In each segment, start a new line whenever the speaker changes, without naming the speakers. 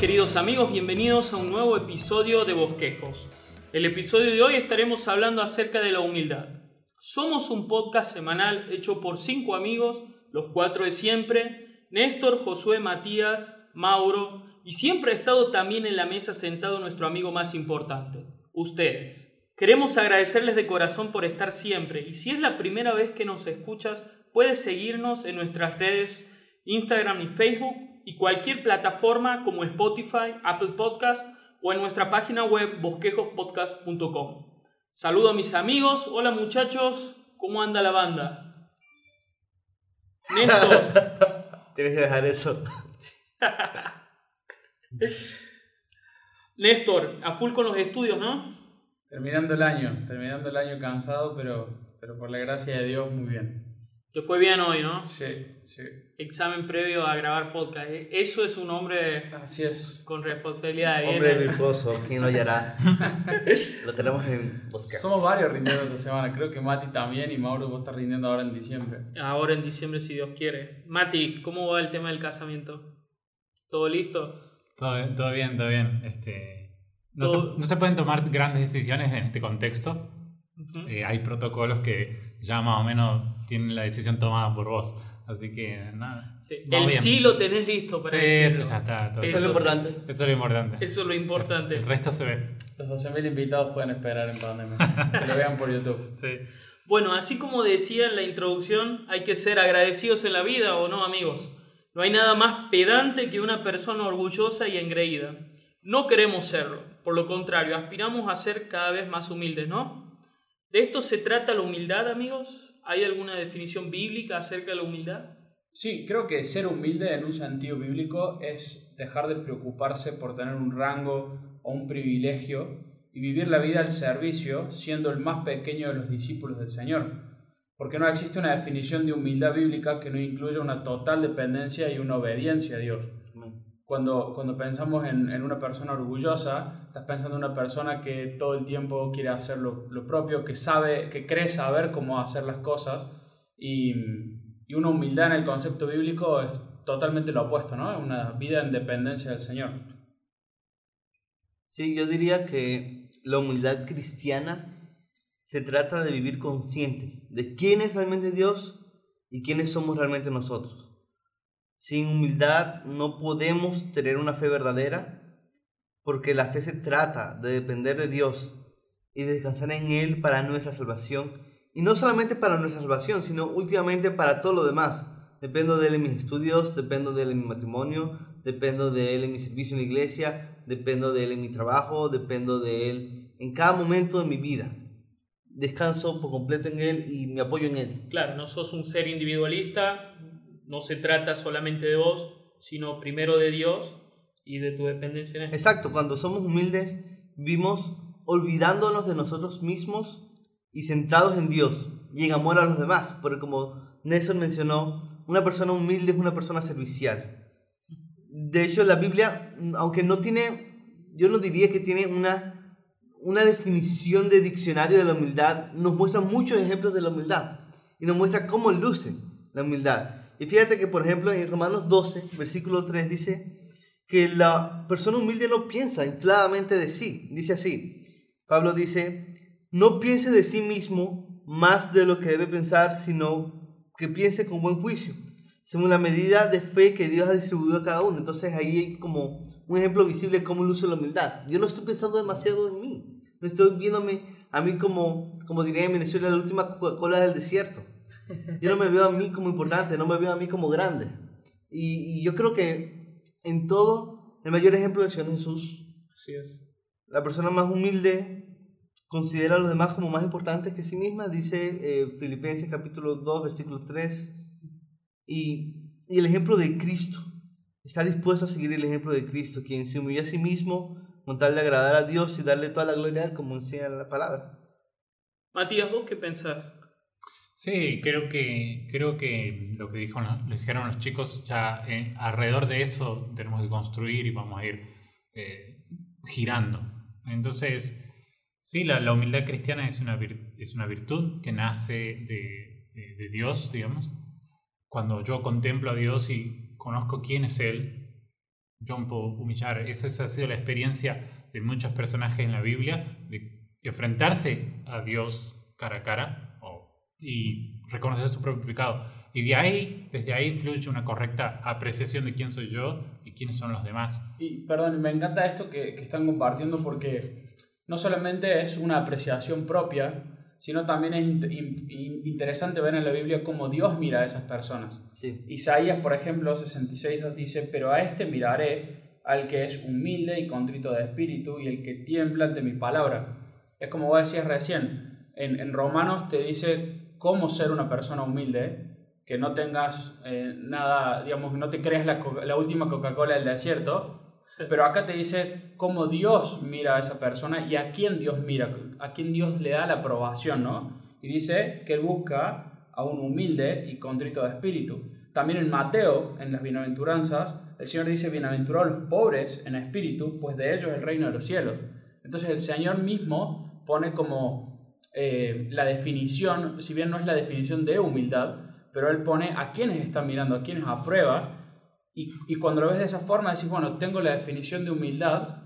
Queridos amigos, bienvenidos a un nuevo episodio de Bosquejos. El episodio de hoy estaremos hablando acerca de la humildad. Somos un podcast semanal hecho por cinco amigos, los cuatro de siempre, Néstor, Josué, Matías, Mauro, y siempre ha estado también en la mesa sentado nuestro amigo más importante, ustedes. Queremos agradecerles de corazón por estar siempre y si es la primera vez que nos escuchas, puedes seguirnos en nuestras redes Instagram y Facebook y cualquier plataforma como Spotify, Apple Podcast o en nuestra página web bosquejospodcast.com. Saludo a mis amigos, hola muchachos, ¿cómo anda la banda? Néstor.
Tienes que dejar eso.
Néstor, a full con los estudios, ¿no?
Terminando el año, terminando el año cansado, pero, pero por la gracia de Dios muy bien.
Te fue bien hoy, ¿no?
Sí, sí.
Examen previo a grabar podcast. ¿eh? Eso es un hombre
Así es.
con responsabilidad. ¿eh?
Hombre virtuoso, ¿quién lo hallará? lo tenemos en buscar.
Somos varios rindiendo esta semana. Creo que Mati también y Mauro vos estás rindiendo ahora en diciembre.
Ahora en diciembre, si Dios quiere. Mati, ¿cómo va el tema del casamiento? ¿Todo listo?
Todo, bien, todo bien, todo bien. Este, no,
Todo-
se, no se pueden tomar grandes decisiones en este contexto. Eh, hay protocolos que ya más o menos tienen la decisión tomada por vos. Así que nada.
Sí. El
bien.
sí lo tenés listo para
Sí,
decirlo.
eso ya está. todo
Eso es lo
sí.
importante.
Eso es lo importante.
Eso es lo importante.
El resto se ve.
Los 12.000 invitados pueden esperar en pandemia. que lo vean por YouTube.
Sí.
Bueno, así como decía en la introducción, hay que ser agradecidos en la vida, ¿o no, amigos? No hay nada más pedante que una persona orgullosa y engreída. No queremos serlo, por lo contrario, aspiramos a ser cada vez más humildes, ¿no? ¿De esto se trata la humildad, amigos? ¿Hay alguna definición bíblica acerca de la humildad?
Sí, creo que ser humilde en un sentido bíblico es dejar de preocuparse por tener un rango o un privilegio y vivir la vida al servicio siendo el más pequeño de los discípulos del Señor. Porque no existe una definición de humildad bíblica que no incluya una total dependencia y una obediencia a Dios. Cuando, cuando pensamos en, en una persona orgullosa, estás pensando en una persona que todo el tiempo quiere hacer lo, lo propio, que sabe, que cree saber cómo hacer las cosas y, y una humildad en el concepto bíblico es totalmente lo opuesto, ¿no? Es una vida en dependencia del Señor.
Sí, yo diría que la humildad cristiana se trata de vivir conscientes de quién es realmente Dios y quiénes somos realmente nosotros. Sin humildad no podemos tener una fe verdadera porque la fe se trata de depender de Dios y de descansar en Él para nuestra salvación. Y no solamente para nuestra salvación, sino últimamente para todo lo demás. Dependo de Él en mis estudios, dependo de Él en mi matrimonio, dependo de Él en mi servicio en la iglesia, dependo de Él en mi trabajo, dependo de Él en cada momento de mi vida. Descanso por completo en Él y me apoyo en Él.
Claro, no sos un ser individualista, no se trata solamente de vos, sino primero de Dios y de tu dependencia en Él.
Exacto, cuando somos humildes, vivimos olvidándonos de nosotros mismos y centrados en Dios y en amor a los demás. Porque como Nelson mencionó, una persona humilde es una persona servicial. De hecho, la Biblia, aunque no tiene, yo no diría que tiene una, una definición de diccionario de la humildad, nos muestra muchos ejemplos de la humildad y nos muestra cómo luce la humildad. Y fíjate que, por ejemplo, en Romanos 12, versículo 3 dice que la persona humilde no piensa infladamente de sí. Dice así, Pablo dice, no piense de sí mismo más de lo que debe pensar, sino que piense con buen juicio, según la medida de fe que Dios ha distribuido a cada uno. Entonces ahí hay como un ejemplo visible de cómo luce la humildad. Yo no estoy pensando demasiado en mí, no estoy viéndome a mí como, como diría en Venezuela, la última Coca-Cola del desierto. Yo no me veo a mí como importante, no me veo a mí como grande. Y, y yo creo que en todo, el mayor ejemplo es Jesús.
Así es.
La persona más humilde considera a los demás como más importantes que sí misma, dice eh, Filipenses capítulo 2, versículo 3. Y, y el ejemplo de Cristo. Está dispuesto a seguir el ejemplo de Cristo, quien se humilló a sí mismo con tal de agradar a Dios y darle toda la gloria a Él, como enseña la palabra.
Matías, ¿vos qué pensás?
Sí, creo que, creo que lo que dijo, lo dijeron los chicos, ya eh, alrededor de eso tenemos que construir y vamos a ir eh, girando. Entonces, sí, la, la humildad cristiana es una, vir- es una virtud que nace de, de- de Dios, digamos. Cuando yo contemplo a Dios y conozco quién es Él, yo me puedo humillar. Eso, esa ha sido la experiencia de muchos personajes en la Biblia, de enfrentarse a Dios cara a cara y reconocer su propio pecado. Y de ahí, desde ahí fluye una correcta apreciación de quién soy yo y quiénes son los demás.
Y perdón, me encanta esto que, que están compartiendo porque no solamente es una apreciación propia, sino también es interesante ver en la Biblia cómo Dios mira a esas personas.
Sí.
Isaías, por ejemplo, 66.2 dice, pero a este miraré, al que es humilde y contrito de espíritu y el que tiembla ante mi palabra. Es como vos decías recién, en, en Romanos te dice cómo ser una persona humilde, que no tengas eh, nada, digamos, no te creas la, la última Coca-Cola del desierto, pero acá te dice cómo Dios mira a esa persona y a quién Dios mira, a quién Dios le da la aprobación, ¿no? Y dice que él busca a un humilde y contrito de espíritu. También en Mateo, en las bienaventuranzas, el Señor dice, bienaventurados los pobres en espíritu, pues de ellos es el reino de los cielos. Entonces el Señor mismo pone como eh, la definición, si bien no es la definición de humildad, pero Él pone a quienes están mirando, a quienes aprueba, y, y cuando lo ves de esa forma decís, bueno, tengo la definición de humildad,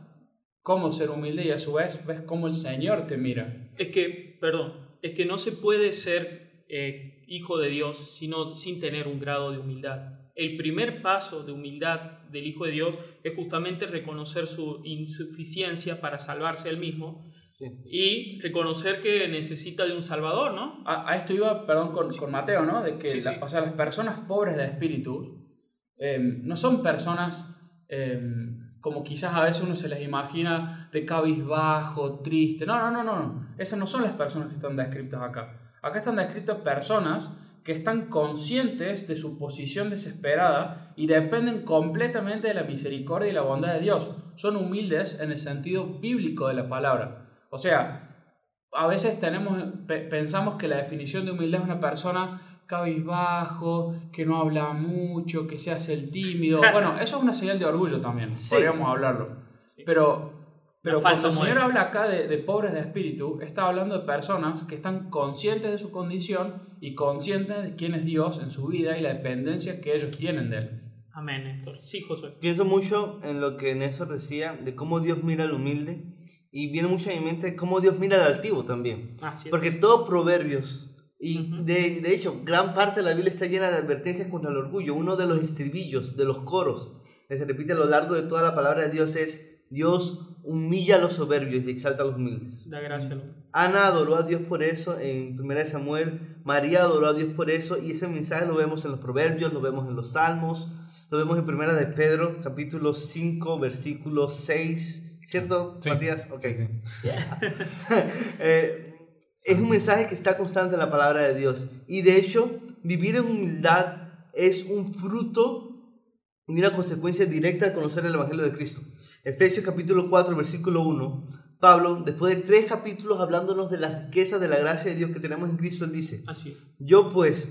cómo ser humilde y a su vez ves cómo el Señor te mira.
Es que, perdón, es que no se puede ser eh, hijo de Dios sino, sin tener un grado de humildad. El primer paso de humildad del Hijo de Dios es justamente reconocer su insuficiencia para salvarse él mismo
Sí.
y reconocer que necesita de un Salvador, ¿no?
A, a esto iba, perdón, con, con Mateo, ¿no? De que
Sí,
la-
sí.
o sea, las personas pobres de espíritu eh, no son personas eh, como quizás a veces uno se les imagina de cabizbajo, triste. No, no, no, no, no. Esas no son las personas que están descritas acá. Acá están descritas personas que están conscientes de su posición desesperada y dependen completamente de la misericordia y la bondad de Dios. Son humildes en el sentido bíblico de la palabra. O sea, a veces tenemos, pe- pensamos que la definición de humildad es una persona cabizbajo, que no habla mucho, que se hace el tímido. Bueno, eso es una señal de orgullo también,
Sí.
podríamos hablarlo. Pero, pero cuando el Señor habla acá de, de pobres de espíritu, está hablando de personas que están conscientes de su condición y conscientes de quién es Dios en su vida y la dependencia que ellos tienen de Él.
Amén, Néstor. Sí, Josué.
Pienso mucho en lo que Néstor decía, de cómo Dios mira al humilde, y viene mucho a mi mente cómo Dios mira al altivo también.
Es.
Porque todo Proverbios, y
Ujú.
de, de hecho, gran parte de la Biblia está llena de advertencias contra el orgullo. Uno de los estribillos, de los coros, que se repite a lo largo de toda la palabra de Dios es, Dios humilla a los soberbios y exalta a los humildes.
Da gracia.
Ana adoró a Dios por eso en 1 Samuel, María adoró a Dios por eso, y ese mensaje lo vemos en los Proverbios, lo vemos en los Salmos, lo vemos en 1 de Pedro, capítulo 5, versículo 6, ¿cierto,
Sí.
Matías? Ok.
Sí, sí.
Eh, es un mensaje que está constante en la palabra de Dios. Y de hecho, vivir en humildad es un fruto y una consecuencia directa de conocer el Evangelio de Cristo. Efesios capítulo 4, versículo 1. Pablo, después de tres capítulos hablándonos de la riqueza de la gracia de Dios que tenemos en Cristo, él dice,
Así
yo pues,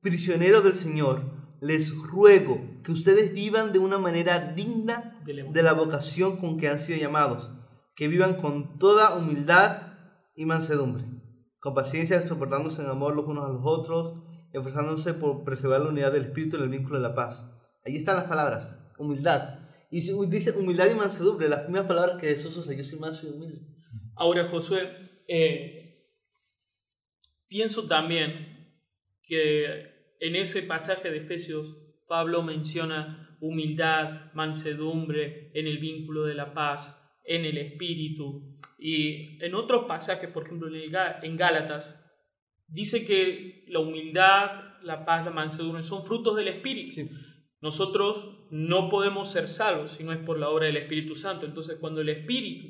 prisionero del Señor, les ruego que ustedes vivan de una manera digna de la vocación con que han sido llamados, que vivan con toda humildad y mansedumbre, con paciencia, soportándose en amor los unos a los otros, esforzándose por preservar la unidad del espíritu y el vínculo de la paz. Ahí están las palabras, humildad. Y dice humildad y mansedumbre, las primeras palabras que Jesús usa, yo soy manso y humilde.
Ahora, Josué, eh, pienso también que en ese pasaje de Efesios, Pablo menciona humildad, mansedumbre, en el vínculo de la paz, en el espíritu. Y en otros pasajes, por ejemplo en, Gálatas, dice que la humildad, la paz, la mansedumbre son frutos del espíritu.
Sí.
Nosotros no podemos ser salvos si no es por la obra del Espíritu Santo. Entonces, cuando el Espíritu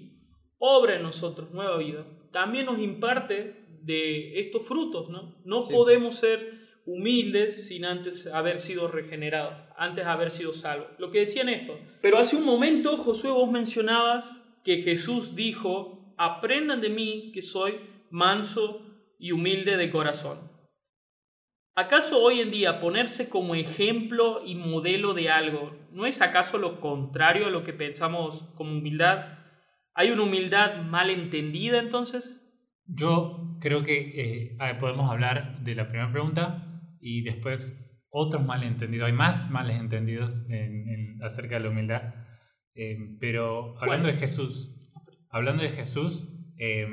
obra en nosotros nueva vida, también nos imparte de estos frutos, ¿no? No
Sí.
podemos ser humildes sin antes haber sido regenerados, antes haber sido salvos. Lo que decían esto. Pero hace un momento, Josué, vos mencionabas que Jesús dijo, aprendan de mí que soy manso y humilde de corazón. ¿Acaso hoy en día ponerse como ejemplo y modelo de algo no es acaso lo contrario a lo que pensamos como humildad? ¿Hay una humildad mal entendida entonces?
Yo creo que eh, podemos hablar de la primera pregunta y después otros malentendidos. Hay más malentendidos en, en- acerca de la humildad. Eh, pero hablando de. Jesús, hablando de Jesús, eh,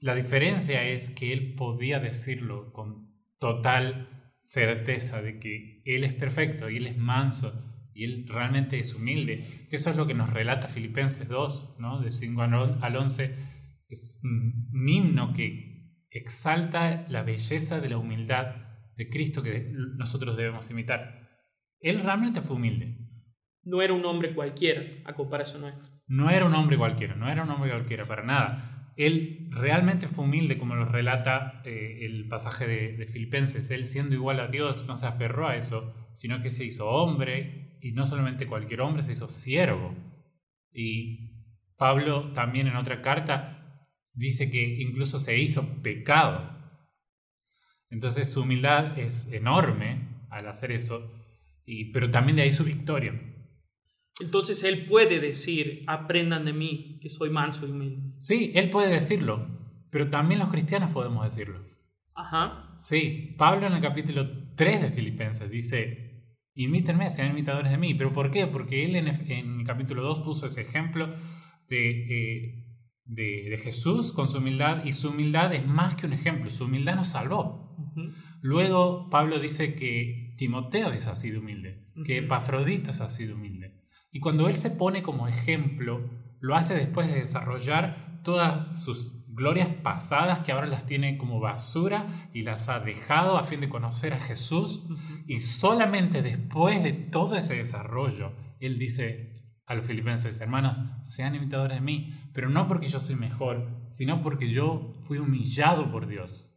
la diferencia es que él podía decirlo con total certeza de que él es perfecto y él es manso y él realmente es humilde. Eso es lo que nos relata Filipenses 2, ¿no? de 5 al 11. Es un un himno que exalta la belleza de la humildad de Cristo que nosotros debemos imitar. Él realmente fue humilde.
No era un hombre cualquiera a comparación nuestra.
No era un hombre cualquiera, no era un hombre cualquiera, para nada. Él realmente fue humilde, como lo relata eh, el pasaje de, de, Filipenses. Él siendo igual a Dios no se aferró a eso, sino que se hizo hombre, y no solamente cualquier hombre, se hizo siervo. Y Pablo también en otra carta dice que incluso se hizo pecado. Entonces su humildad es enorme al hacer eso, y, pero también de ahí su victoria.
Entonces él puede decir, aprendan de mí, que soy manso y humilde.
Sí, él puede decirlo, pero también los cristianos podemos decirlo.
Ajá.
Sí, Pablo en el capítulo 3 de Filipenses dice, imítenme, sean imitadores de mí. ¿Pero por qué? Porque él en, en el capítulo 2 puso ese ejemplo de, eh, de, de, Jesús con su humildad y su humildad es más que un ejemplo, su humildad nos salvó. Luego Pablo dice que Timoteo es así de humilde, que Epafrodito es así de humilde. Y cuando él se pone como ejemplo, lo hace después de desarrollar todas sus glorias pasadas que ahora las tiene como basura y las ha dejado a fin de conocer a Jesús. Y solamente después de todo ese desarrollo, él dice a los filipenses, hermanos, sean imitadores de mí, pero no porque yo soy mejor, sino porque yo fui humillado por Dios.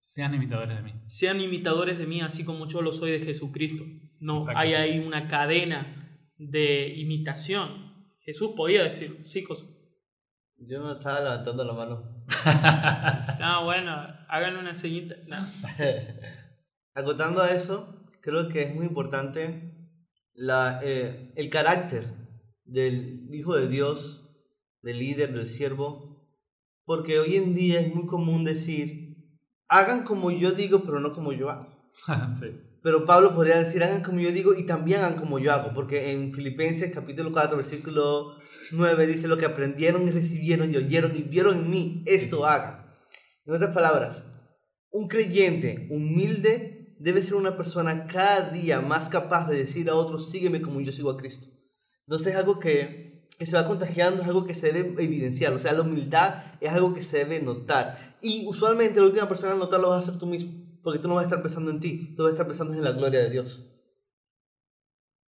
Sean imitadores de mí.
Sean imitadores de mí, así como yo lo soy de Jesucristo. No hay ahí una cadena de imitación. Jesús podía decir, chicos.
Yo no estaba levantando la mano.
no, bueno, hagan una señita. No.
Acotando a eso, creo que es muy importante la, eh, el carácter del Hijo de Dios, del líder, del siervo, porque hoy en día es muy común decir, hagan como yo digo, pero no como yo hago.
sí.
Pero Pablo podría decir, hagan como yo digo y también hagan como yo hago, porque en Filipenses capítulo 4, versículo 9 dice, lo que aprendieron y recibieron y oyeron y vieron en mí, esto hagan. En otras palabras, un creyente humilde debe ser una persona cada día más capaz de decir a otros, sígueme como yo sigo a Cristo. Entonces es algo que, que se va contagiando, es algo que se debe evidenciar, o sea, la humildad es algo que se debe notar. Y usualmente la última persona en notarlo vas a ser tú mismo porque tú no vas a estar pensando en ti, tú vas a estar pensando en la gloria de Dios.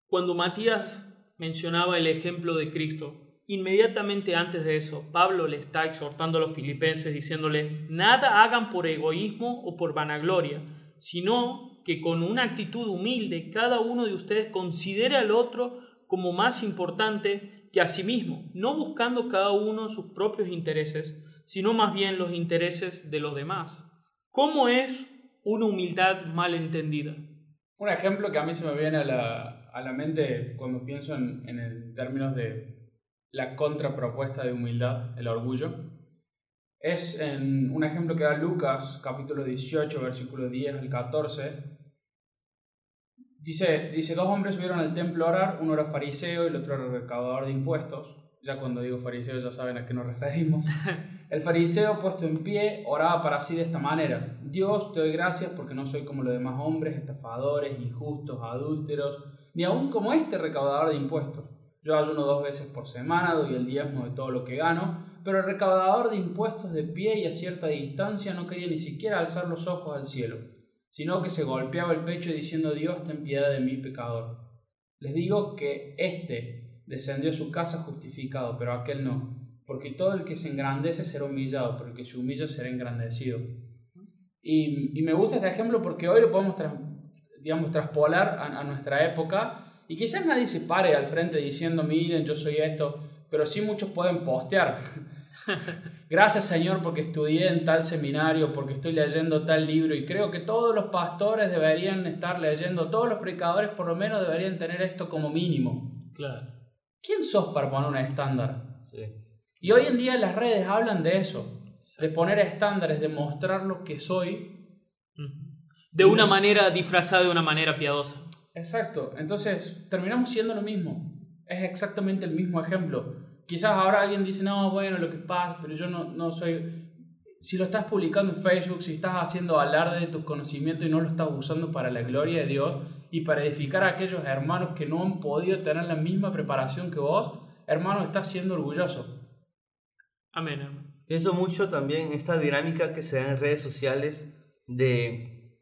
Cuando Matías mencionaba el ejemplo de Cristo, inmediatamente antes de eso, Pablo le está exhortando a los filipenses diciéndole, nada hagan por egoísmo o por vanagloria, sino que con una actitud humilde cada uno de ustedes considere al otro como más importante que a sí mismo, no buscando cada uno sus propios intereses, sino más bien los intereses de los demás. ¿Cómo es una humildad mal entendida.
Un ejemplo que a mí se me viene a la, a la mente cuando pienso en, en términos de la contrapropuesta de humildad, el orgullo, es en un ejemplo que da Lucas, capítulo 18, versículo 10 al 14. Dice, dice, dos hombres subieron al templo a orar, uno era fariseo y el otro era recaudador de impuestos. Ya cuando digo fariseo ya saben a qué nos referimos. El fariseo puesto en pie oraba para sí de esta manera. Dios te doy gracias porque no soy como los demás hombres, estafadores, injustos, adúlteros, ni aún como este recaudador de impuestos. Yo ayuno dos veces por semana, doy el diezmo de todo lo que gano, pero el recaudador de impuestos de pie y a cierta distancia no quería ni siquiera alzar los ojos al cielo, sino que se golpeaba el pecho diciendo Dios ten piedad de mí pecador. Les digo que este descendió a su casa justificado, pero aquel no, porque todo el que se engrandece será humillado, pero el que se humilla será engrandecido. Y, y me gusta este ejemplo porque hoy lo podemos tras, digamos, traspolar a, a, nuestra época y quizás nadie se pare al frente diciendo, miren, yo soy esto, pero sí muchos pueden postear. Gracias Señor porque estudié en tal seminario, porque estoy leyendo tal libro y creo que todos los pastores deberían estar leyendo, todos los predicadores por lo menos deberían tener esto como mínimo.
Claro.
¿Quién sos para poner un estándar?
Sí.
Y hoy en día las redes hablan de eso, de poner estándares, de mostrar lo que soy.
De una manera disfrazada de una manera piadosa.
Exacto, entonces terminamos siendo lo mismo. Es es exactamente el mismo ejemplo. Quizás ahora alguien dice, no, bueno, lo que pasa, pero yo no, no soy... Si lo estás publicando en Facebook, si estás haciendo alarde de tus conocimientos y no lo estás usando para la gloria de Dios y para edificar a aquellos hermanos que no han podido tener la misma preparación que vos, hermano, estás siendo orgulloso.
Amén, hermano.
Pienso mucho también esta dinámica que se da en redes sociales de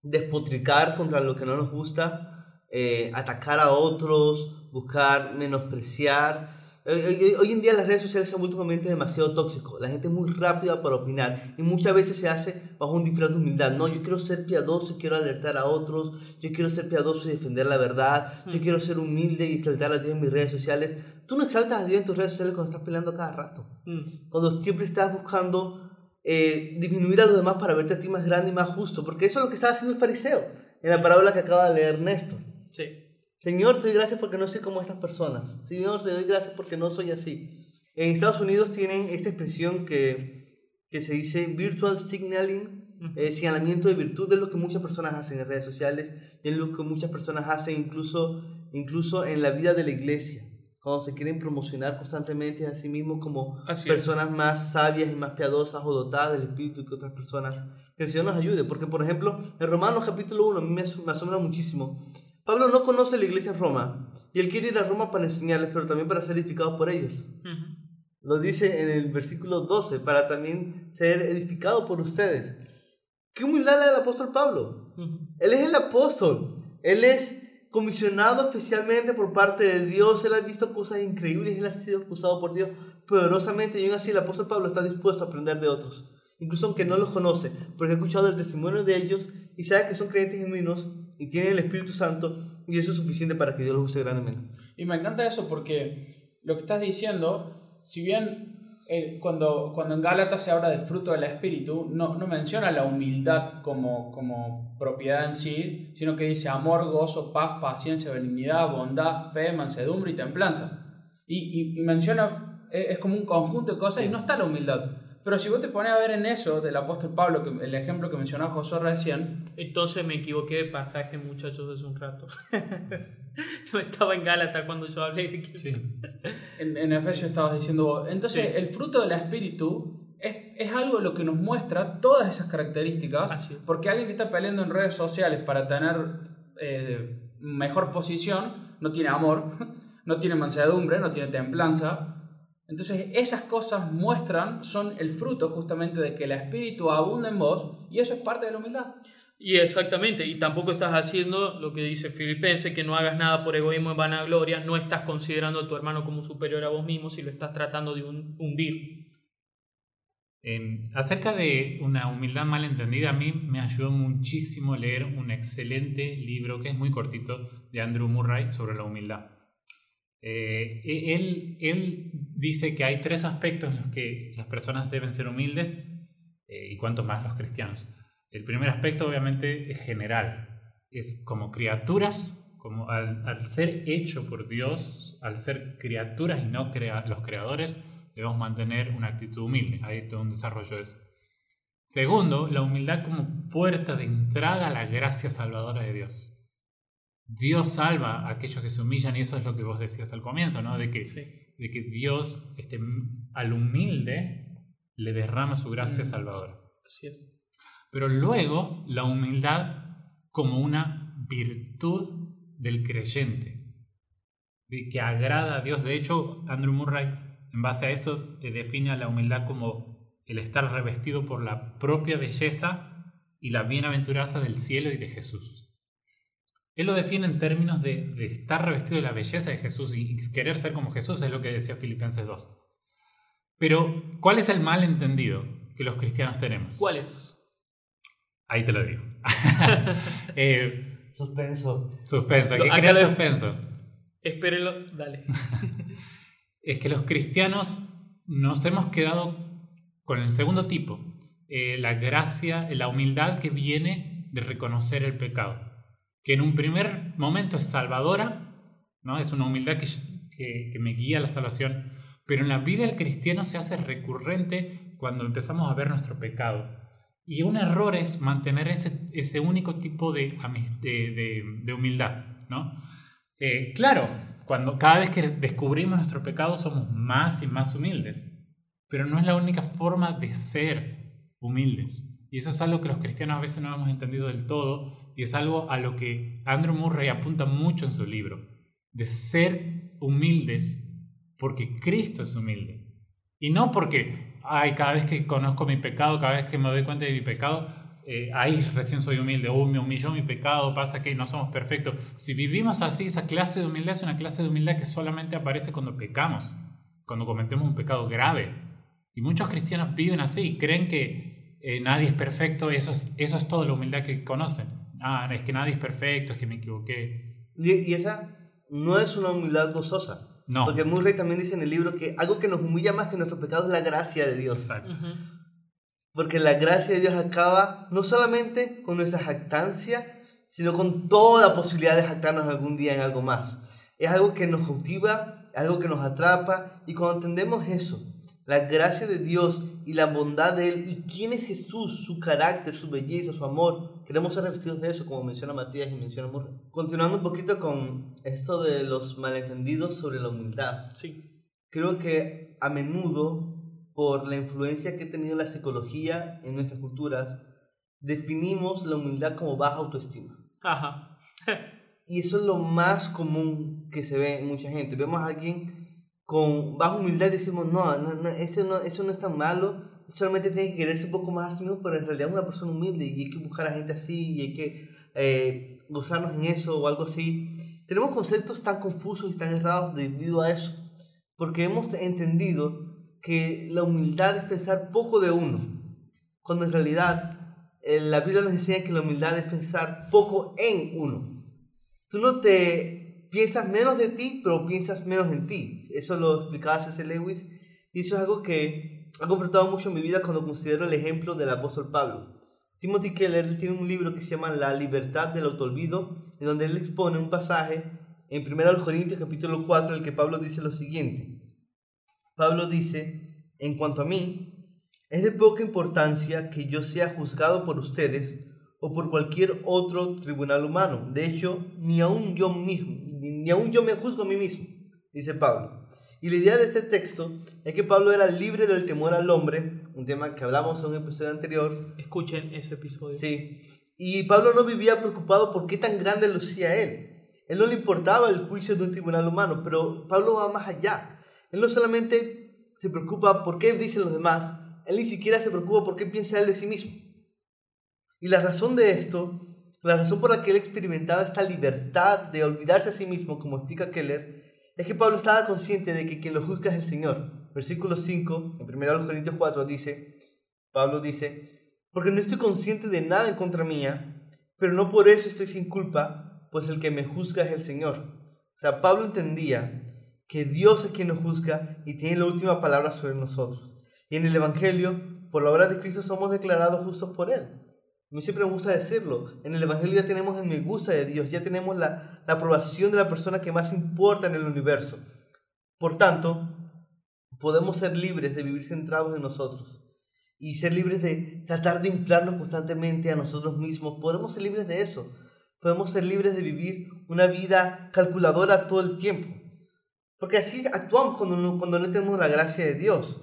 despotricar contra lo que no nos gusta, eh, atacar a otros, buscar menospreciar. Hoy, hoy en día las redes sociales se han vuelto un ambiente demasiado tóxico. La gente es muy rápida para opinar y muchas veces se hace bajo un disfraz de humildad. No, yo quiero ser piadoso y quiero alertar a otros. Yo quiero ser piadoso y defender la verdad. Yo
Mm.
quiero ser humilde y exaltar a Dios en mis redes sociales. Tú no exaltas a Dios en tus redes sociales cuando estás peleando cada rato
Mm.
cuando siempre estás buscando eh, disminuir a los demás para verte a ti más grande y más justo, porque eso es lo que estaba haciendo el fariseo en la parábola que acaba de leer Néstor.
Sí.
Señor, te doy gracias porque no soy como estas personas. Señor, te doy gracias porque no soy así. En Estados Unidos tienen esta expresión que, que se dice virtual signaling, eh, señalamiento de virtud, es lo que muchas personas hacen en redes sociales, es lo que muchas personas hacen incluso, incluso en la vida de la iglesia, cuando se quieren promocionar constantemente a sí mismos como
Así es.
personas más sabias y más piadosas o dotadas del Espíritu que otras personas. Que el Señor nos ayude, porque por ejemplo, en Romanos capítulo 1 a mí me asombra muchísimo. Pablo no conoce la iglesia en Roma y él quiere ir a Roma para enseñarles, pero también para ser edificado por ellos. Lo dice en el versículo 12, para también ser edificado por ustedes. Qué humildad la del apóstol Pablo. Él es el apóstol. Él es comisionado especialmente por parte de Dios. Él ha visto cosas increíbles. Él ha sido usado por Dios poderosamente. Y aún así el apóstol Pablo está dispuesto a aprender de otros. Incluso aunque no los conoce. Porque ha escuchado el testimonio de ellos y sabe que son creyentes genuinos y tienen el Espíritu Santo. Y eso es suficiente para que Dios los use grandemente.
Y me encanta eso porque lo que estás diciendo, si bien eh, cuando, cuando en Gálatas se habla del fruto del Espíritu, no, no menciona la humildad como, como propiedad en sí, sino que dice amor, gozo, paz, paciencia, benignidad, bondad, fe, mansedumbre y templanza. Y, y- menciona, eh, es como un conjunto de cosas y no está la humildad. Pero si vos te pones a ver en eso del apóstol Pablo, que, el ejemplo que mencionaba José recién,
Entonces me equivoqué de pasaje, muchachos, hace un rato. no estaba en Gálata cuando yo hablé de que...
Sí.
En, en Efesios estabas diciendo vos. Entonces,
Sí.
el fruto del Espíritu es, es algo lo que nos muestra todas esas características.
Así es.
Porque alguien que está peleando en redes sociales para tener eh, mejor posición no tiene amor, no tiene mansedumbre, no tiene templanza. Entonces, esas cosas muestran, son el fruto justamente de que el Espíritu abunda en vos y eso es parte de la humildad.
Y exactamente, y tampoco estás haciendo lo que dice Filipense, que no hagas nada por egoísmo y vanagloria, no estás considerando a tu hermano como superior a vos mismo si lo estás tratando de hun- hundir.
En- acerca de una humildad mal entendida, a mí me ayudó muchísimo leer un excelente libro que es muy cortito de Andrew Murray sobre la humildad. Eh, e- él, dice que hay tres aspectos en los que las personas deben ser humildes eh, y cuanto más los cristianos. El primer aspecto obviamente es general, es como criaturas, como al, ser hecho por Dios, al ser criaturas y no crea- los creadores, debemos mantener una actitud humilde. Hay todo un desarrollo de eso. Segundo, la humildad como puerta de entrada a la gracia salvadora de Dios. Dios salva a aquellos que se humillan y eso es lo que vos decías al comienzo, ¿no? De que,
Sí.
de que Dios este, al humilde le derrama su gracia
Mm.
salvadora.
Así es.
Pero luego la humildad como una virtud del creyente, de que agrada a Dios. De hecho, Andrew Murray, en base a eso, define a la humildad como el estar revestido por la propia belleza y la bienaventuranza del cielo y de Jesús. Él lo define en términos de, de estar revestido de la belleza de Jesús y querer ser como Jesús, es lo que decía Filipenses 2. Pero, ¿cuál es el mal entendido que los cristianos tenemos?
¿Cuál es?
Ahí te lo digo. Eh,
Suspenso.
suspenso, hay que crear suspenso.
Espérenlo, dale.
Es que los cristianos nos hemos quedado con el segundo tipo, eh, la gracia, la humildad que viene de reconocer el pecado, que en un primer momento es salvadora, ¿no? es una humildad que, que, me guía a la salvación, pero en la vida del cristiano se hace recurrente cuando empezamos a ver nuestro pecado. Y un error es mantener ese, ese único tipo de- de humildad. ¿no? Eh, claro, cuando cada vez que descubrimos nuestro pecado somos más y más humildes. Pero no es la única forma de ser humildes. Y eso es algo que los cristianos a veces no hemos entendido del todo y es algo a lo que Andrew Murray apunta mucho en su libro, de ser humildes porque Cristo es humilde. Y no porque, ay, cada vez que conozco mi pecado, cada vez que me doy cuenta de mi pecado, eh, ahí recién soy humilde, o me humilló mi pecado, pasa que no somos perfectos. Si vivimos así, esa clase de humildad es una clase de humildad que solamente aparece cuando pecamos, cuando cometemos un pecado grave. Y muchos cristianos viven así, creen que eh, nadie es perfecto, eso es, eso es toda la humildad que conocen. Ah, es que nadie es perfecto, es que me equivoqué.
Y, y esa no es una humildad gozosa.
No.
Porque Murray también dice en el libro que algo que nos humilla más que nuestro pecado es la gracia de Dios.
Exacto.
Porque la gracia de Dios acaba no solamente con nuestra jactancia, sino con toda posibilidad de jactarnos algún día en algo más. Es algo que nos cautiva, algo que nos atrapa, y cuando entendemos eso, la gracia de Dios y la bondad de Él, y quién es Jesús, su carácter, su belleza, su amor, queremos ser revestidos de eso, como menciona Matías y menciona Murray. Continuando un poquito con esto de los malentendidos sobre la humildad
Sí.
creo que a menudo, por la influencia que ha tenido la psicología en nuestras culturas, definimos la humildad como baja autoestima.
Ajá.
Y eso es lo más común que se ve en mucha gente. Vemos a alguien con baja humildad decimos, no, no, no, eso, no eso no es tan malo, solamente tiene que quererse un poco más a sí mismo, pero en realidad es una persona humilde y hay que buscar a gente así y hay que eh, gozarnos en eso o algo así. Tenemos conceptos tan confusos y tan errados debido a eso, porque hemos entendido que la humildad es pensar poco de uno, cuando en realidad eh, la Biblia nos enseña que la humildad es pensar poco en uno. Tú no te piensas menos de ti, pero piensas menos en ti. Eso lo explicaba C.S. Lewis y eso es algo que ha confrontado mucho en mi vida cuando considero el ejemplo del apóstol Pablo. Timothy Keller tiene un libro que se llama La libertad del autoolvido, en donde él expone un pasaje en 1 Corintios capítulo 4 en el que Pablo dice lo siguiente. Pablo dice, en cuanto a mí, es de poca importancia que yo sea juzgado por ustedes o por cualquier otro tribunal humano. De hecho, ni aún yo mismo, ni aún yo me juzgo a mí mismo, dice Pablo. Y la idea de este texto es que Pablo era libre del temor al hombre, un tema que hablamos en un episodio anterior.
Escuchen ese episodio.
Sí. Y Pablo no vivía preocupado por qué tan grande lucía él. Él no le importaba el juicio de un tribunal humano, pero Pablo va más allá. Él no solamente se preocupa por qué dicen los demás, él ni siquiera se preocupa por qué piensa él de sí mismo. Y la razón de esto, la razón por la que él experimentaba esta libertad de olvidarse a sí mismo, como explica Keller, es que Pablo estaba consciente de que quien lo juzga es el Señor. Versículo 5, en 1 Corintios 4 dice, Pablo dice, porque no estoy consciente de nada en contra mía, pero no por eso estoy sin culpa, pues el que me juzga es el Señor. O sea, Pablo entendía que Dios es quien nos juzga y tiene la última palabra sobre nosotros. Y en el Evangelio, por la obra de Cristo, somos declarados justos por Él. A mí siempre me gusta decirlo. En el Evangelio ya tenemos el me gusta de Dios, ya tenemos la, la aprobación de la persona que más importa en el universo. Por tanto, podemos ser libres de vivir centrados en nosotros y ser libres de tratar de inflarnos constantemente a nosotros mismos. Podemos ser libres de eso. Podemos ser libres de vivir una vida calculadora todo el tiempo. Porque así actuamos cuando no, cuando no tenemos la gracia de Dios.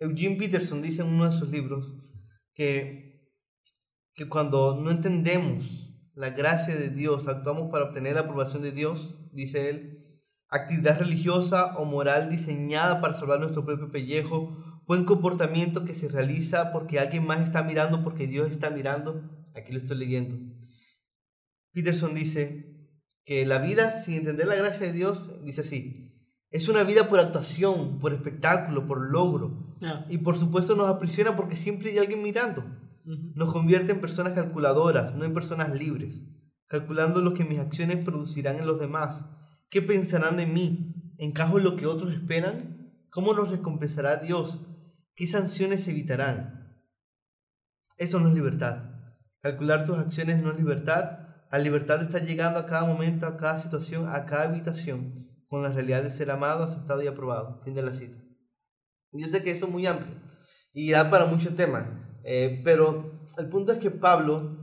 Eugene Peterson dice en uno de sus libros que, que cuando no entendemos la gracia de Dios, actuamos para obtener la aprobación de Dios, dice él, actividad religiosa o moral diseñada para salvar nuestro propio pellejo, buen comportamiento que se realiza porque alguien más está mirando, porque Dios está mirando. Aquí lo estoy leyendo. Peterson dice que la vida sin entender la gracia de Dios, dice así, es una vida por actuación, por espectáculo, por logro. Y por supuesto nos aprisiona porque siempre hay alguien mirando. Nos convierte en personas calculadoras, no en personas libres, calculando lo que mis acciones producirán en los demás. ¿Qué pensarán de mí? ¿Encajo en lo que otros esperan? ¿Cómo nos recompensará Dios? ¿Qué sanciones evitarán? Eso no es libertad. Calcular tus acciones no es libertad. La libertad está llegando a cada momento, a cada situación, a cada habitación, con la realidad de ser amado, aceptado y aprobado. Fin de la cita. Yo sé que eso es muy amplio y da para muchos temas, eh, pero el punto es que Pablo,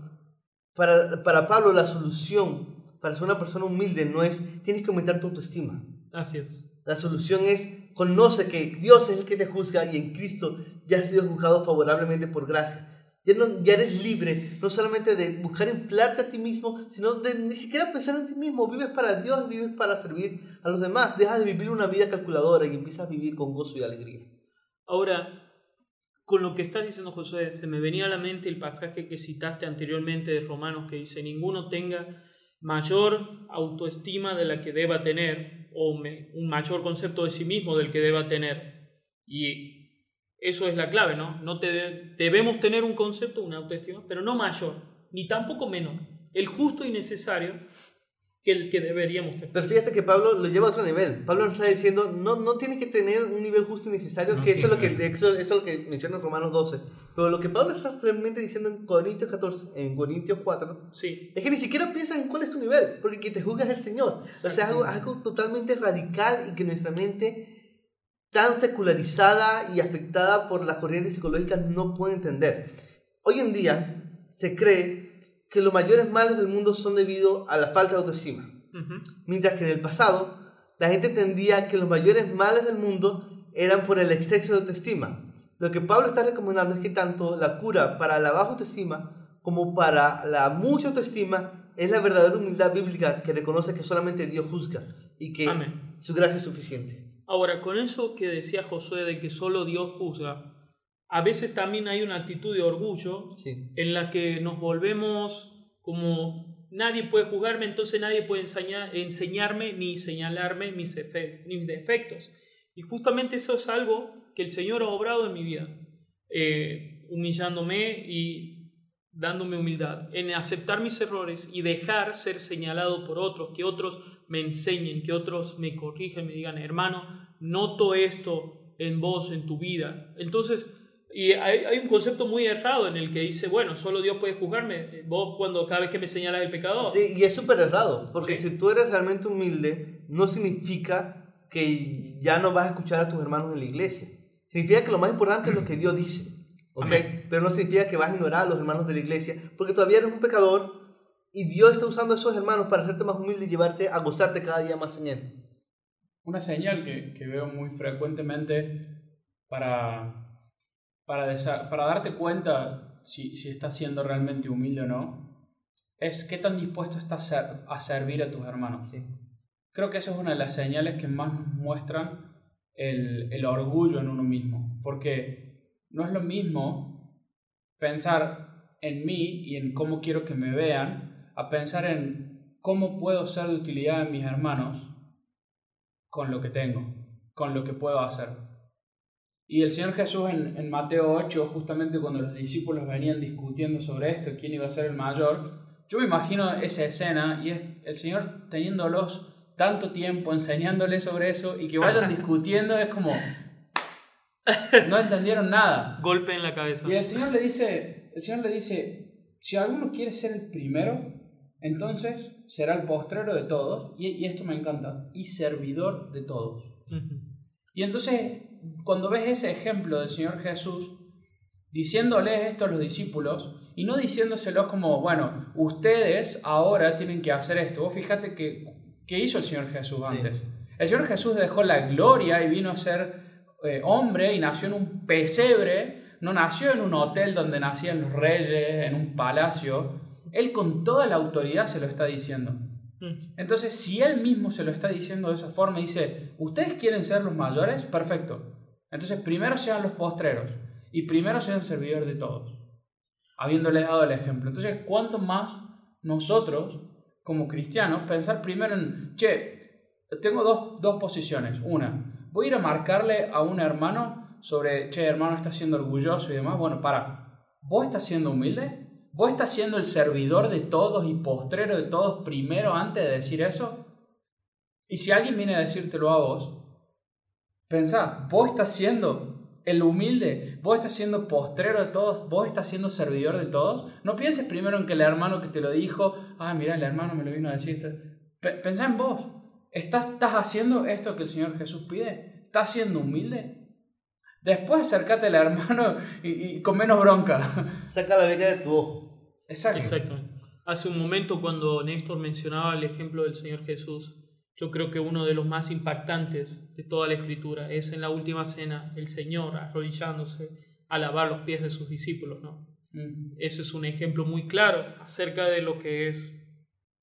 para, para Pablo la solución para ser una persona humilde no es tienes que aumentar tu autoestima.
Así es.
La solución es conoce que Dios es el que te juzga y en Cristo ya has sido juzgado favorablemente por gracia. Ya, no, ya eres libre no solamente de buscar inflarte a ti mismo, sino de ni siquiera pensar en ti mismo. Vives para Dios, vives para servir a los demás. Dejas de vivir una vida calculadora y empiezas a vivir con gozo y alegría.
Ahora, con lo que estás diciendo Josué, se me venía a la mente el pasaje que citaste anteriormente de Romanos que dice, ninguno tenga mayor autoestima de la que deba tener o un mayor concepto de sí mismo del que deba tener. Y eso es la clave, ¿no? no te, debemos tener un concepto, una autoestima, pero no mayor, ni tampoco menor. El justo y necesario que el que deberíamos tener.
Pero fíjate que Pablo lo lleva a otro nivel. Pablo nos está diciendo, no, no tienes que tener un nivel justo y necesario, que eso es, lo que, eso, es lo que menciona en Romanos 12. Pero lo que Pablo está realmente diciendo en Corintios 14, en Corintios 4,
sí.
es que ni siquiera piensas en cuál es tu nivel, porque quien te juzga es el Señor. O sea, es algo, algo totalmente radical y que nuestra mente tan secularizada y afectada por las corrientes psicológicas no puede entender. Hoy en día se cree que los mayores males del mundo son debido a la falta de autoestima. Mientras que en el pasado la gente entendía que los mayores males del mundo eran por el exceso de autoestima. Lo que Pablo está recomendando es que tanto la cura para la baja autoestima como para la mucha autoestima es la verdadera humildad bíblica que reconoce que solamente Dios juzga y que su gracia es suficiente.
Ahora, con eso que decía Josué de que solo Dios juzga, a veces también hay una actitud de orgullo en la que nos volvemos como nadie puede juzgarme, entonces nadie puede enseñarme ni señalarme mis, defectos. Y justamente eso es algo que el Señor ha obrado en mi vida, eh, humillándome y dándome humildad, en aceptar mis errores y dejar ser señalado por otros, que otros me enseñen, que otros me corrigen, me digan, hermano, noto esto en vos, en tu vida. Entonces, y hay, un concepto muy errado en el que dice, bueno, solo Dios puede juzgarme, vos cuando cada vez que me señalas el pecador.
Sí, y es súper errado, porque si tú eres realmente humilde, no significa que ya no vas a escuchar a tus hermanos en la iglesia. Significa que lo más importante es lo que Dios dice, ¿ok? Pero no significa que vas a ignorar a los hermanos de la iglesia, porque todavía eres un pecador y Dios está usando a esos hermanos para hacerte más humilde y llevarte a gozarte cada día más en Él.
Una señal que, que veo muy frecuentemente para para, para darte cuenta si, si estás siendo realmente humilde o no, es qué tan dispuesto estás a servir a tus hermanos. Creo que eso es una de las señales que más muestran el, el orgullo en uno mismo, porque no es lo mismo pensar en mí y en cómo quiero que me vean, a pensar en cómo puedo ser de utilidad a mis hermanos con lo que tengo, con lo que puedo hacer. Y el Señor Jesús en, en, Mateo 8, justamente cuando los discípulos venían discutiendo sobre esto, quién iba a ser el mayor, yo me imagino esa escena y es el Señor teniéndolos tanto tiempo enseñándoles sobre eso y que vayan discutiendo, es como, no entendieron nada.
Golpe en la cabeza.
Y el Señor le dice, el Señor le dice, si alguno quiere ser el primero, entonces será el postrero de todos, y, y esto me encanta, y servidor de todos. Y entonces cuando ves ese ejemplo del Señor Jesús diciéndoles esto a los discípulos y no diciéndoselos como, bueno, ustedes ahora tienen que hacer esto. Vos fíjate que, ¿qué hizo el Señor Jesús antes? El Señor Jesús dejó la gloria y vino a ser eh, hombre y nació en un pesebre, no nació en un hotel donde nacían los reyes, en un palacio. Él con toda la autoridad se lo está diciendo. Entonces, si él mismo se lo está diciendo de esa forma, dice, ¿ustedes quieren ser los mayores? Perfecto. Entonces, primero sean los postreros y primero sean servidores de todos, habiéndoles dado el ejemplo. Entonces, ¿cuánto más nosotros, como cristianos, pensar primero en, che, tengo dos, dos posiciones. Una, voy a ir a marcarle a un hermano sobre, che, hermano está siendo orgulloso y demás. Bueno, para, ¿vos estás siendo humilde? ¿Vos estás siendo el servidor de todos y postrero de todos primero antes de decir eso? Y si alguien viene a decírtelo a vos, pensá, vos estás siendo el humilde, vos estás siendo postrero de todos, vos estás siendo servidor de todos. No pienses primero en que el hermano que te lo dijo, ah, mira, el hermano me lo vino a decir. Pensá en vos. ¿Estás, ¿Estás haciendo esto que el Señor Jesús pide? ¿Estás siendo humilde? Después acércate al hermano y, con menos bronca.
Saca la beca de tu ojo.
Exacto.
Exacto. Hace un momento cuando Néstor mencionaba el ejemplo del Señor Jesús, yo creo que uno de los más impactantes de toda la escritura es en la última cena el Señor arrodillándose a lavar los pies de sus discípulos, ¿no?
Mm.
Eso es un ejemplo muy claro acerca de lo que es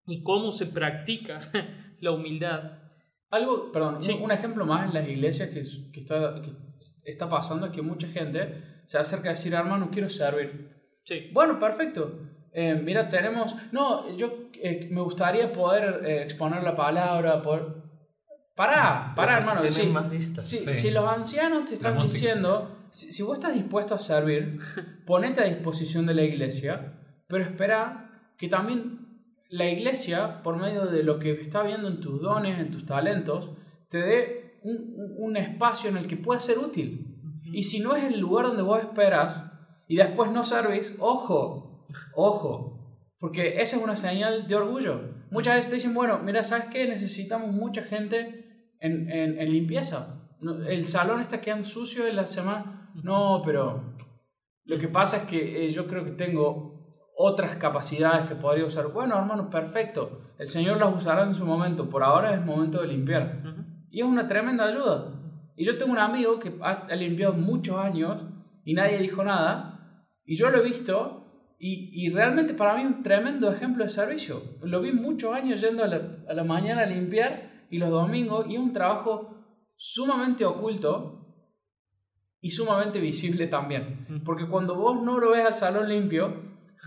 y cómo se practica la humildad.
Algo, perdón,
Sí.
un, un ejemplo más en las iglesias que, que está, que está pasando es que mucha gente se acerca a decir, hermano, quiero servir.
Sí,
Bueno, perfecto. Eh, mira, tenemos... No, yo eh, me gustaría poder eh, exponer la palabra, poder... Pará, pará, hermano. Si, si-
Sí.
si los ancianos te están diciendo, si, si vos estás dispuesto a servir, ponete a disposición de la iglesia, pero espera que también la iglesia, por medio de lo que está viendo en tus dones, en tus talentos, te dé un, espacio en el que puedas ser útil. Y si no es el lugar donde vos esperas y después no servís, ojo, ojo, porque esa es una señal de orgullo. Muchas veces te dicen, bueno, mira, ¿sabes qué? Necesitamos mucha gente en, en- en limpieza. El salón está quedando sucio en la semana. No, pero lo que pasa es que eh, yo creo que tengo otras capacidades que podría usar. Bueno, hermano, perfecto. El Señor las usará en su momento. Por ahora es momento de limpiar.
Ujú.
Y es una tremenda ayuda. Y yo tengo un amigo que ha, limpiado muchos años y nadie dijo nada. Y yo lo he visto y, y realmente para mí un tremendo ejemplo de servicio. Lo vi muchos años yendo a la, a la mañana a limpiar y los domingos y es un trabajo sumamente oculto y sumamente visible también. Porque cuando vos no lo ves al salón limpio,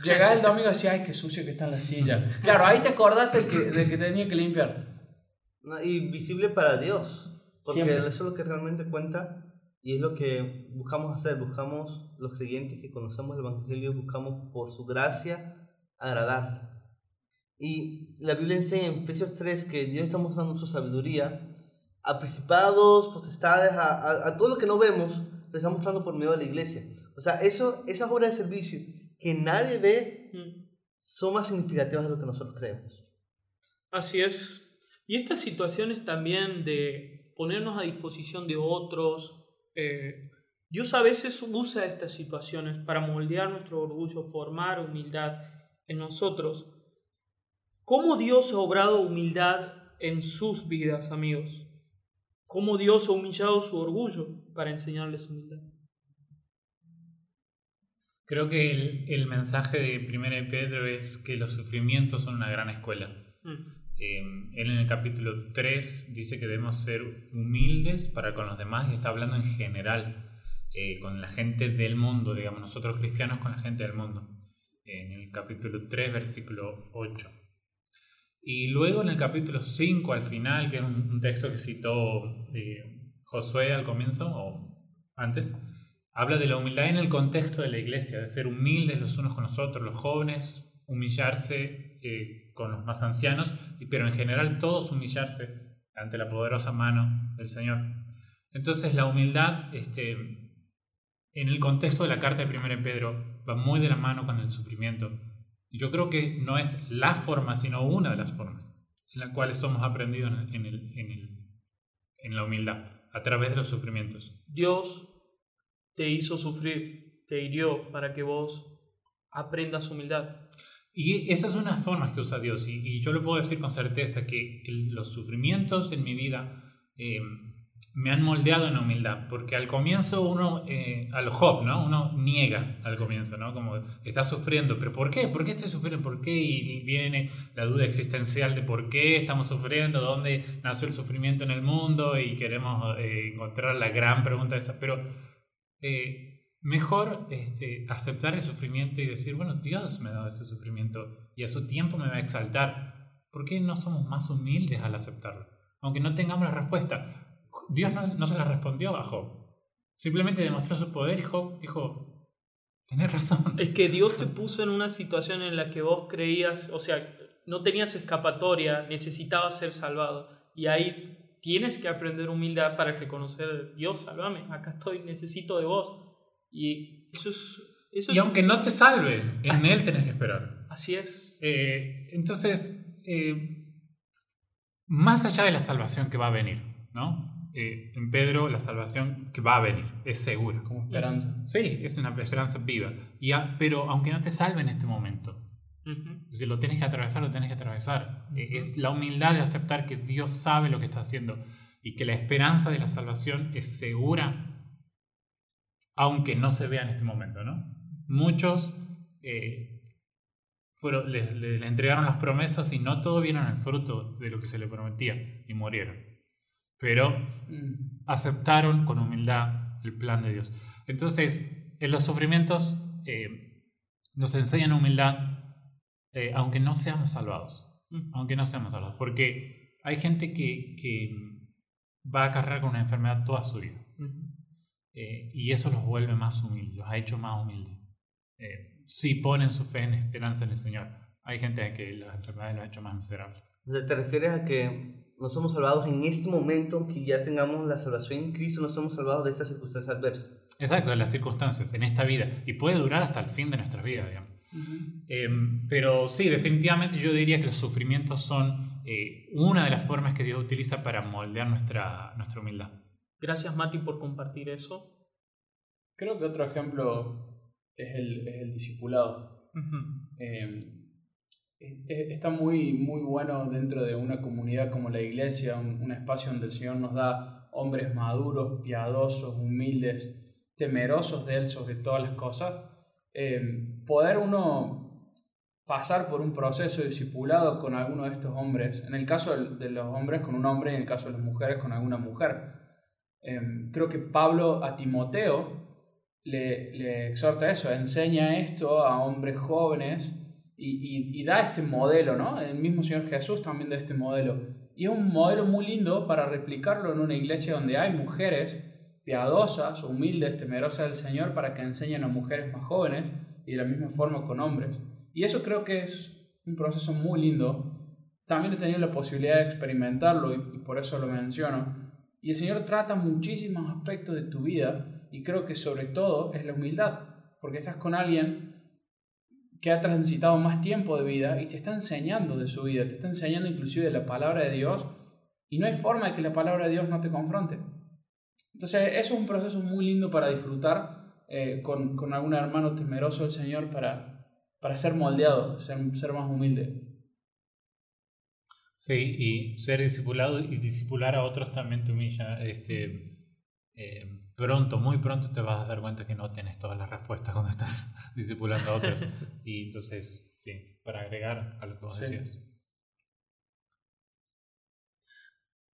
llegás el domingo y decís, ay, qué sucio que está en la silla. Claro, ahí te acordaste del que, del que tenía que limpiar.
Y visible para Dios. Porque
Siempre.
eso es lo que realmente cuenta y es lo que buscamos hacer. Buscamos, los creyentes que conocemos el Evangelio, buscamos por su gracia agradar. Y la Biblia enseña en Efesios 3 que Dios está mostrando su sabiduría a principados, potestades, a, a- a todo lo que no vemos, lo está mostrando por medio de la iglesia. O sea, eso, esas obras de servicio que nadie ve
Mm.
son más significativas de lo que nosotros creemos.
Así es. Y estas situaciones también de ponernos a disposición de otros, eh, Dios a veces usa estas situaciones para moldear nuestro orgullo, formar humildad en nosotros. ¿Cómo Dios ha obrado humildad en sus vidas, amigos? ¿Cómo Dios ha humillado su orgullo para enseñarles humildad?
Creo que el, el mensaje de 1 Pedro es que los sufrimientos son una gran escuela.
Mm,
Eh, él en el capítulo 3 dice que debemos ser humildes para con los demás y está hablando en general, eh, con la gente del mundo, digamos, nosotros cristianos con la gente del mundo. En el capítulo 3, versículo 8. Y luego en el capítulo 5, al final, que es un, texto que citó eh, Josué al comienzo o antes, habla de la humildad en el contexto de la iglesia, de ser humildes los unos con los otros, los jóvenes, humillarse con los más ancianos, pero en general todos humillarse ante la poderosa mano del Señor. Entonces la humildad, este, en el contexto de la carta de 1 Pedro, va muy de la mano con el sufrimiento. Yo creo que no es la forma, sino una de las formas en las cuales somos aprendidos en la humildad, a través de los sufrimientos.
Dios te hizo sufrir, te hirió para que vos aprendas humildad.
Y esas son las formas que usa Dios. Y, y yo lo puedo decir con certeza que el- los sufrimientos en mi vida eh, me han moldeado en humildad. Porque al comienzo uno, eh, a lo Job, ¿no? Uno niega al comienzo, ¿no? Como está sufriendo. ¿Pero por qué? ¿Por qué estoy sufriendo? ¿Por qué? Y viene la duda existencial de por qué estamos sufriendo, dónde nació el sufrimiento en el mundo y queremos eh, encontrar la gran pregunta esa. Pero eh, mejor este, aceptar el sufrimiento y decir, bueno, Dios me ha dado ese sufrimiento y a su tiempo me va a exaltar. ¿Por qué no somos más humildes al aceptarlo? Aunque no tengamos la respuesta. Dios no, no se la respondió a Job. Simplemente demostró su poder y Job dijo, tenés razón.
Es que Dios te puso en una situación en la que vos creías, o sea, no tenías escapatoria, necesitabas ser salvado. Y ahí tienes que aprender humildad para reconocer, Dios, sálvame, acá estoy, necesito de vos. Y eso es... Eso
Y
es
aunque no te salve, en
Así-
Él tenés que esperar.
Así es.
Eh, entonces, eh, más allá de la salvación que va a venir, ¿no? Eh, en Pedro la salvación que va a venir es segura.
Como esperanza.
Sí, es una esperanza viva. Y a- pero aunque no te salve en este momento. Si lo tienes que atravesar, lo tienes que atravesar. Eh, Es la humildad de aceptar que Dios sabe lo que está haciendo y que la esperanza de la salvación es segura, aunque no se vea en este momento, ¿no? Muchos eh, fueron, le, le- le entregaron las promesas y no todos vieron el fruto de lo que se le prometía y murieron. Pero
Mm.
aceptaron con humildad el plan de Dios. Entonces, en los sufrimientos eh, nos enseñan humildad, eh, aunque no seamos salvados,
Ujú.
aunque no seamos salvados, porque hay gente que, que va a cargar con una enfermedad toda su vida
Ujú.
Eh, y eso los vuelve más humildes, los ha hecho más humildes. Eh, si ponen su fe en esperanza en el Señor, hay gente que las enfermedades los ha hecho más miserables.
¿Te refieres a que no somos salvados en este momento, que ya tengamos la salvación en Cristo, no somos salvados de estas circunstancias adversas?
Exacto, en las circunstancias, en esta vida, y puede durar hasta el fin de nuestras vidas, digamos.
Ujú.
Eh, pero sí, definitivamente yo diría que los sufrimientos son eh, una de las formas que Dios utiliza para moldear nuestra, nuestra humildad.
Gracias Mati por compartir eso.
Creo que otro ejemplo es el, es el discipulado.
Ujú.
Eh, e- e- está muy, muy bueno dentro de una comunidad como la iglesia, un, un espacio donde el Señor nos da hombres maduros, piadosos, humildes, temerosos de Él sobre todas las cosas. Eh, poder uno pasar por un proceso de discipulado con alguno de estos hombres, en el caso de los hombres con un hombre y en el caso de las mujeres con alguna mujer. Eh, creo que Pablo a Timoteo le, le exhorta eso, enseña esto a hombres jóvenes y, da este modelo, ¿no? El mismo Señor Jesús también da este modelo. Y es un modelo muy lindo para replicarlo en una iglesia donde hay mujeres piadosas, humildes, temerosas del Señor para que enseñen a mujeres más jóvenes y de la misma forma con hombres. Y eso creo que es un proceso muy lindo. También he tenido la posibilidad de experimentarlo y por eso lo menciono. Y el Señor trata muchísimos aspectos de tu vida y creo que sobre todo es la humildad, porque estás con alguien que ha transitado más tiempo de vida y te está enseñando de su vida, te está enseñando inclusive de la palabra de Dios y no hay forma de que la palabra de Dios no te confronte. Entonces eso es un proceso muy lindo para disfrutar eh, con, con algún hermano temeroso del Señor para, para ser moldeado, ser, ser más humilde.
Sí, y ser discipulado y discipular a otros también te humilla. Este, eh, pronto, muy pronto te vas a dar cuenta que no tienes todas las respuestas cuando estás discipulando a otros. Y entonces, sí, para agregar a lo que vos
Sí.
decías.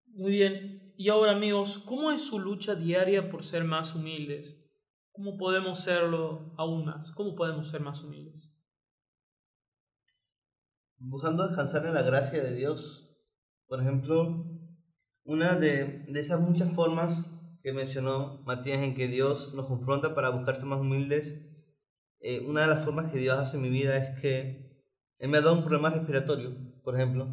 Muy bien. Y ahora amigos, ¿cómo es su lucha diaria por ser más humildes? ¿Cómo podemos serlo aún más? ¿Cómo podemos ser más humildes?
Buscando descansar en la gracia de Dios. Por ejemplo, una de, de esas muchas formas que mencionó Matías en que Dios nos confronta para buscarse más humildes, eh, una de las formas que Dios hace en mi vida es que Él me ha dado un problema respiratorio, por ejemplo.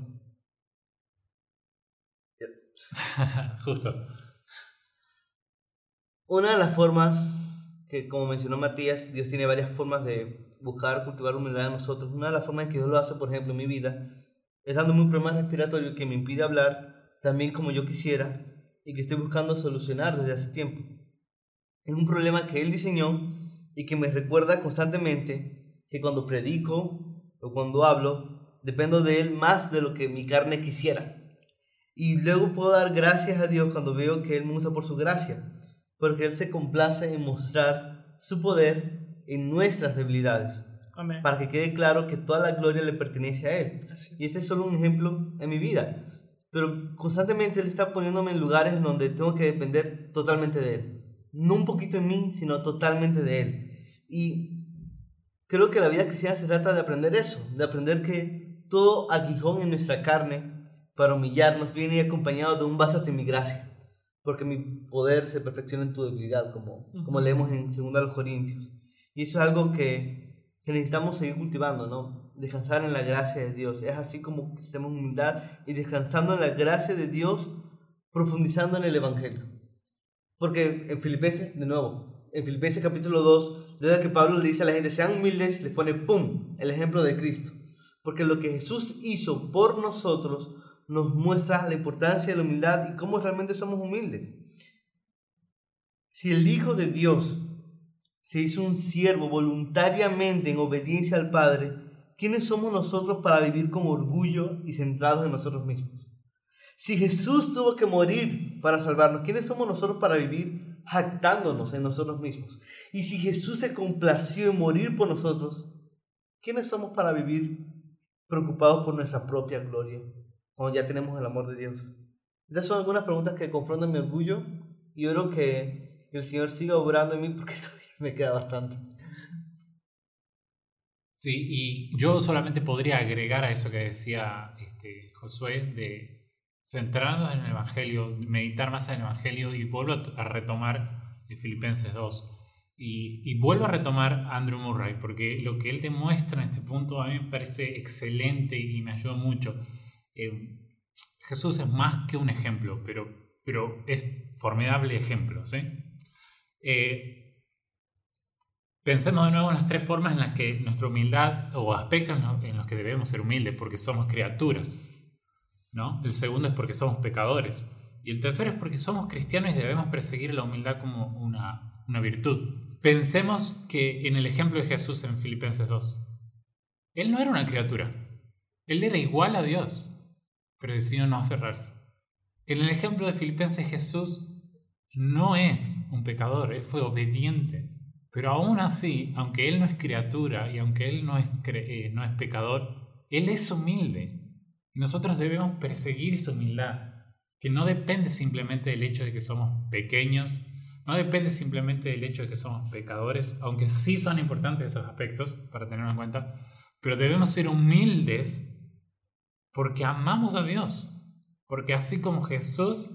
Justo.
Una de las formas que, como mencionó Matías, Dios tiene varias formas de buscar, cultivar humildad en nosotros. Una de las formas en que Dios lo hace, por ejemplo, en mi vida, es dándome un problema respiratorio que me impide hablar también como yo quisiera y que estoy buscando solucionar desde hace tiempo. Es un problema que Él diseñó y que me recuerda constantemente que cuando predico o cuando hablo, dependo de Él más de lo que mi carne quisiera. Y luego puedo dar gracias a Dios cuando veo que Él me usa por su gracia, porque Él se complace en mostrar su poder en nuestras debilidades,
Amén.
para que quede claro que toda la gloria le pertenece a Él.
Así.
Y este es solo un ejemplo en mi vida. Pero constantemente Él está poniéndome en lugares donde tengo que depender totalmente de Él. No un poquito en mí, sino totalmente de Él. Y creo que la vida cristiana se trata de aprender eso, de aprender que todo aguijón en nuestra carne para humillarnos viene acompañado de un básate en mi gracia. Porque mi poder se perfecciona en tu debilidad, como, como
Ujú.
leemos en 2 Corintios. Y eso es algo que, que necesitamos seguir cultivando, ¿no? Descansar en la gracia de Dios. Es así como tenemos humildad y descansando en la gracia de Dios, profundizando en el Evangelio. Porque en Filipenses, de nuevo, en Filipenses capítulo 2, desde que Pablo le dice a la gente, sean humildes, les pone, ¡pum!, el ejemplo de Cristo. Porque lo que Jesús hizo por nosotros nos muestra la importancia de la humildad y cómo realmente somos humildes. Si el Hijo de Dios se hizo un siervo voluntariamente en obediencia al Padre, ¿quiénes somos nosotros para vivir con orgullo y centrados en nosotros mismos? Si Jesús tuvo que morir para salvarnos, ¿quiénes somos nosotros para vivir jactándonos en nosotros mismos? Y si Jesús se complació en morir por nosotros, ¿quiénes somos para vivir preocupados por nuestra propia gloria cuando ya tenemos el amor de Dios? Estas son algunas preguntas que confrontan mi orgullo y oro que el Señor siga obrando en mí porque todavía me queda bastante.
Sí, y yo solamente podría agregar a eso que decía este, Josué de centrarnos en el Evangelio, meditar más en el Evangelio y vuelvo a retomar en Filipenses 2. Y, y, vuelvo a retomar a Andrew Murray, porque lo que él demuestra en este punto a mí me parece excelente y me ayudó mucho. Eh, Jesús es más que un ejemplo, pero, pero es formidable ejemplo. ¿sí? Eh, Pensemos de nuevo en las tres formas en las que nuestra humildad o aspectos en los que debemos ser humildes, porque somos criaturas. ¿no? El segundo es porque somos pecadores. Y el tercero es porque somos cristianos y debemos perseguir la humildad como una, una virtud. Pensemos que en el ejemplo de Jesús en Filipenses 2, Él no era una criatura, Él era igual a Dios, pero decidió no aferrarse. En el ejemplo de Filipenses Jesús no es un pecador, Él fue obediente. Pero aún así, aunque Él no es criatura y aunque Él no es, eh, no es pecador, Él es humilde. Nosotros debemos perseguir esa humildad, que no depende simplemente del hecho de que somos pequeños, no depende simplemente del hecho de que somos pecadores, aunque sí son importantes esos aspectos para tenerlo en cuenta, pero debemos ser humildes porque amamos a Dios, porque así como Jesús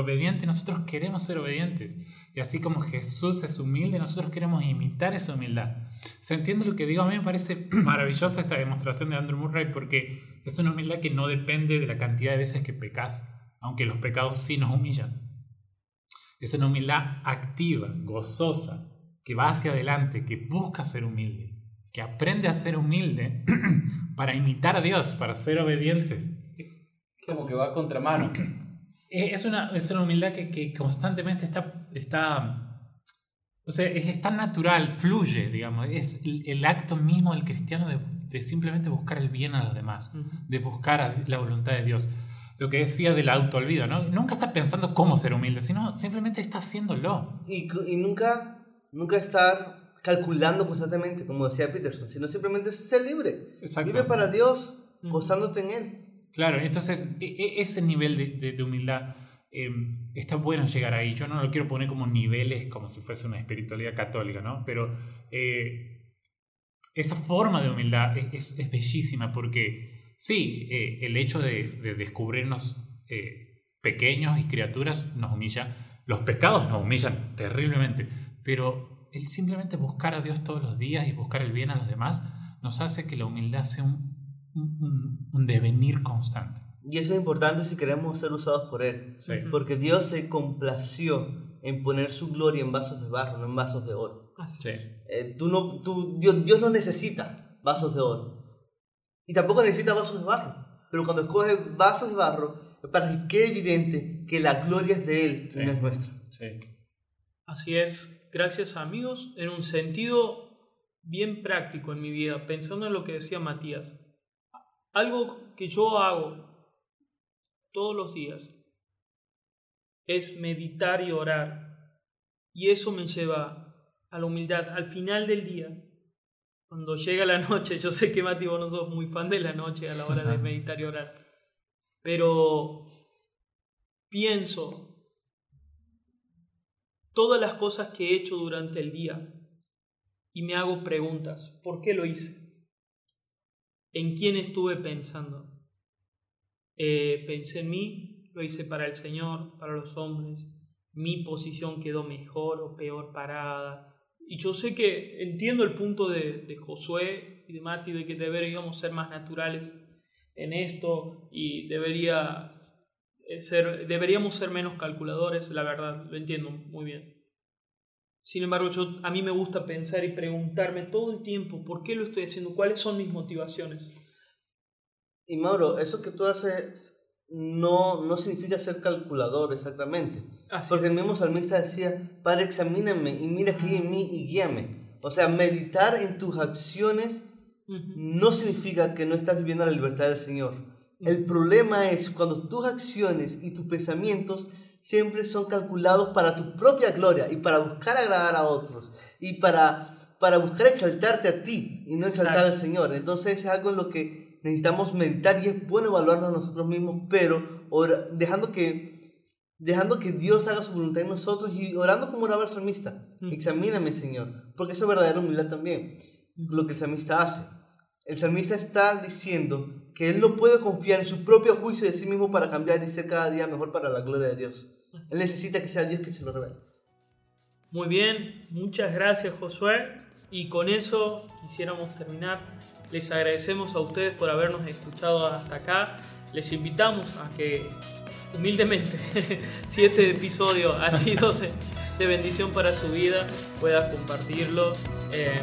obediente, nosotros queremos ser obedientes. Y así como Jesús es humilde, nosotros queremos imitar esa humildad. ¿Se entiende lo que digo? A mí me parece maravillosa esta demostración de Andrew Murray porque es una humildad que no depende de la cantidad de veces que pecas, aunque los pecados sí nos humillan. Es una humildad activa, gozosa, que va hacia adelante, que busca ser humilde, que aprende a ser humilde para imitar a Dios, para ser obedientes.
Como que va a contramano.
Es una, es una humildad que, que constantemente está, está, o sea, es, tan natural, fluye, digamos, es el, acto mismo del cristiano de, de, simplemente buscar el bien a los demás, de buscar la voluntad de Dios. Lo que decía del autoolvido, ¿no? Nunca está pensando cómo ser humilde, sino simplemente está haciéndolo.
Y, y nunca, nunca estar calculando constantemente, como decía Peterson, sino simplemente ser libre. Vive para Dios, gozándote en Él.
Claro, entonces e, e, ese nivel de, humildad em, está bueno llegar ahí. Yo no lo quiero poner como niveles, como si fuese una espiritualidad católica, ¿no? Pero eh, esa forma de humildad es, bellísima porque sí, eh, el hecho de, descubrirnos eh, pequeños y criaturas nos humilla. Los pecados nos humillan terriblemente, pero el simplemente buscar a Dios todos los días y buscar el bien a los demás nos hace que la humildad sea un un, devenir constante.
Y eso es importante si queremos ser usados por Él. Porque Dios se complació en poner su gloria en vasos de barro, no en vasos de oro. Eh, tú no, tú, Dios, Dios no necesita vasos de oro. Y tampoco necesita vasos de barro. Pero cuando escoge vasos de barro, es para que quede evidente que la gloria es de Él y no es nuestra.
Así es. Gracias amigos. En un sentido bien práctico en mi vida, pensando en lo que decía Matías algo que yo hago todos los días es meditar y orar. Y eso me lleva a la humildad. Al final del día, cuando llega la noche, yo sé que Mati, vos no sos muy fan de la noche a la hora de meditar y orar, pero pienso todas las cosas que he hecho durante el día y me hago preguntas. ¿Por qué lo hice? En quién estuve pensando. Eh, pensé en mí, lo hice para el Señor, para los hombres. Mi posición quedó mejor o peor parada. Y yo sé que entiendo el punto de, Josué y de Mati de que deberíamos ser más naturales en esto y eh, deberíamos ser menos calculadores, la verdad, lo entiendo muy bien. Sin embargo, yo, a mí me gusta pensar y preguntarme todo el tiempo por qué lo estoy haciendo, cuáles son mis motivaciones.
Y Mauro, eso que tú haces no, no significa ser calculador exactamente. Porque el mismo salmista decía, Padre, examíname y mira aquí en mí y guíame. O sea, meditar en tus acciones no significa que no estás viviendo la libertad del Señor. El problema es cuando tus acciones y tus pensamientos siempre son calculados para tu propia gloria y para buscar agradar a otros y para, para buscar exaltarte a ti y no exaltar al Señor. Entonces es algo en lo que necesitamos meditar y es bueno evaluarnos nosotros mismos, pero dejando que, dejando que Dios haga su voluntad en nosotros y orando como oraba el salmista. Examíname, Señor, porque eso es verdadera humildad también, lo que el salmista hace. El salmista está diciendo que él no puede confiar en su propio juicio de sí mismo para cambiar y ser cada día mejor para la gloria de Dios. Él necesita que sea Dios que se lo revele.
Muy bien, muchas gracias Josué. Y con eso quisiéramos terminar. Les agradecemos a ustedes por habernos escuchado hasta acá. Les invitamos a que humildemente, si este episodio ha sido de, bendición para su vida, pueda compartirlo. Eh,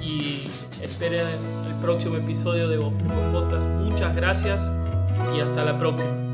y esperen el próximo episodio de Podcast. Muchas gracias y hasta la próxima.